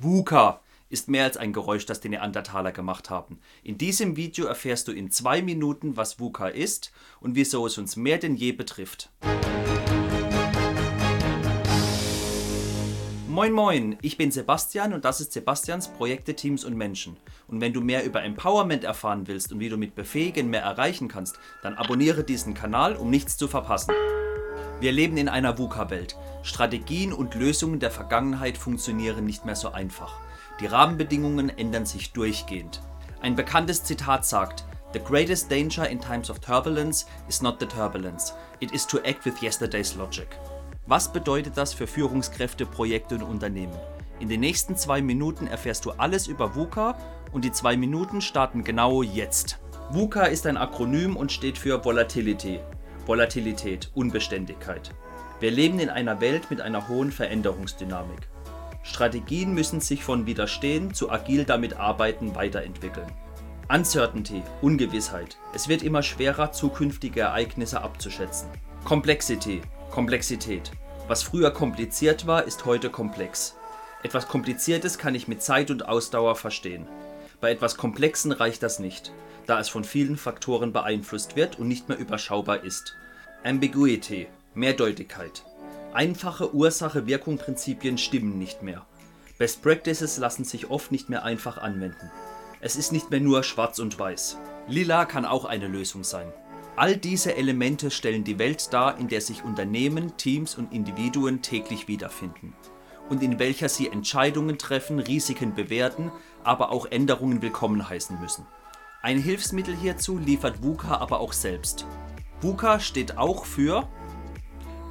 VUCA ist mehr als ein Geräusch, das die Neandertaler gemacht haben. In diesem Video erfährst du in zwei Minuten, was VUCA ist und wieso es uns mehr denn je betrifft. Moin Moin, ich bin Sebastian und das ist Sebastians Projekte, Teams und Menschen. Und wenn du mehr über Empowerment erfahren willst und wie du mit Befähigen mehr erreichen kannst, dann abonniere diesen Kanal, um nichts zu verpassen. Wir leben in einer VUCA-Welt. Strategien und Lösungen der Vergangenheit funktionieren nicht mehr so einfach. Die Rahmenbedingungen ändern sich durchgehend. Ein bekanntes Zitat sagt, The greatest danger in times of turbulence is not the turbulence, it is to act with yesterday's logic. Was bedeutet das für Führungskräfte, Projekte und Unternehmen? In den nächsten zwei Minuten erfährst du alles über VUCA und die zwei Minuten starten genau jetzt. VUCA ist ein Akronym und steht für Volatility, Volatilität, Unbeständigkeit. Wir leben in einer Welt mit einer hohen Veränderungsdynamik. Strategien müssen sich von Widerstehen zu agil damit arbeiten weiterentwickeln. Uncertainty, Ungewissheit. Es wird immer schwerer, zukünftige Ereignisse abzuschätzen. Complexity, Komplexität. Was früher kompliziert war, ist heute komplex. Etwas Kompliziertes kann ich mit Zeit und Ausdauer verstehen. Bei etwas Komplexen reicht das nicht da es von vielen Faktoren beeinflusst wird und nicht mehr überschaubar ist. Ambiguity, Mehrdeutigkeit. Einfache Ursache-Wirkung-Prinzipien stimmen nicht mehr. Best Practices lassen sich oft nicht mehr einfach anwenden. Es ist nicht mehr nur schwarz und weiß. Lila kann auch eine Lösung sein. All diese Elemente stellen die Welt dar, in der sich Unternehmen, Teams und Individuen täglich wiederfinden und in welcher sie Entscheidungen treffen, Risiken bewerten, aber auch Änderungen willkommen heißen müssen. Ein Hilfsmittel hierzu liefert VUCA aber auch selbst. VUCA steht auch für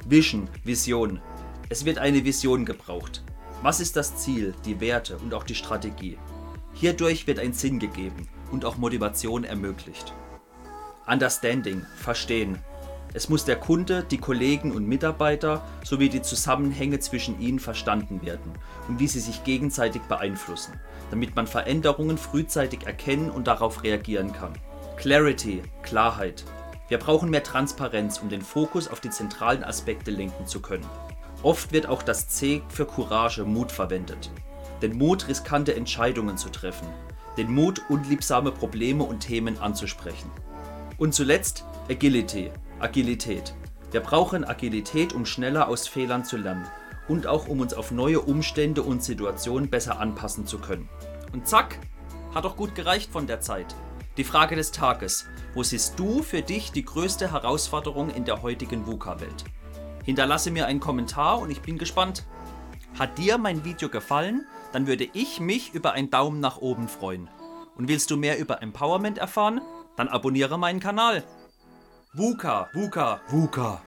Vision, Vision. Es wird eine Vision gebraucht. Was ist das Ziel, die Werte und auch die Strategie? Hierdurch wird ein Sinn gegeben und auch Motivation ermöglicht. Understanding, Verstehen. Es muss der Kunde, die Kollegen und Mitarbeiter sowie die Zusammenhänge zwischen ihnen verstanden werden und wie sie sich gegenseitig beeinflussen, damit man Veränderungen frühzeitig erkennen und darauf reagieren kann. Clarity, Klarheit. Wir brauchen mehr Transparenz, um den Fokus auf die zentralen Aspekte lenken zu können. Oft wird auch das C für Courage, Mut verwendet. Den Mut, riskante Entscheidungen zu treffen. Den Mut, unliebsame Probleme und Themen anzusprechen. Und zuletzt Agility, Agilität. Wir brauchen Agilität, um schneller aus Fehlern zu lernen und auch um uns auf neue Umstände und Situationen besser anpassen zu können. Und zack, hat doch gut gereicht von der Zeit. Die Frage des Tages. Wo siehst du für dich die größte Herausforderung in der heutigen VUCA-Welt? Hinterlasse mir einen Kommentar und ich bin gespannt. Hat dir mein Video gefallen? Dann würde ich mich über einen Daumen nach oben freuen. Und willst du mehr über Empowerment erfahren? Dann abonniere meinen Kanal. VUCA, VUCA, VUCA.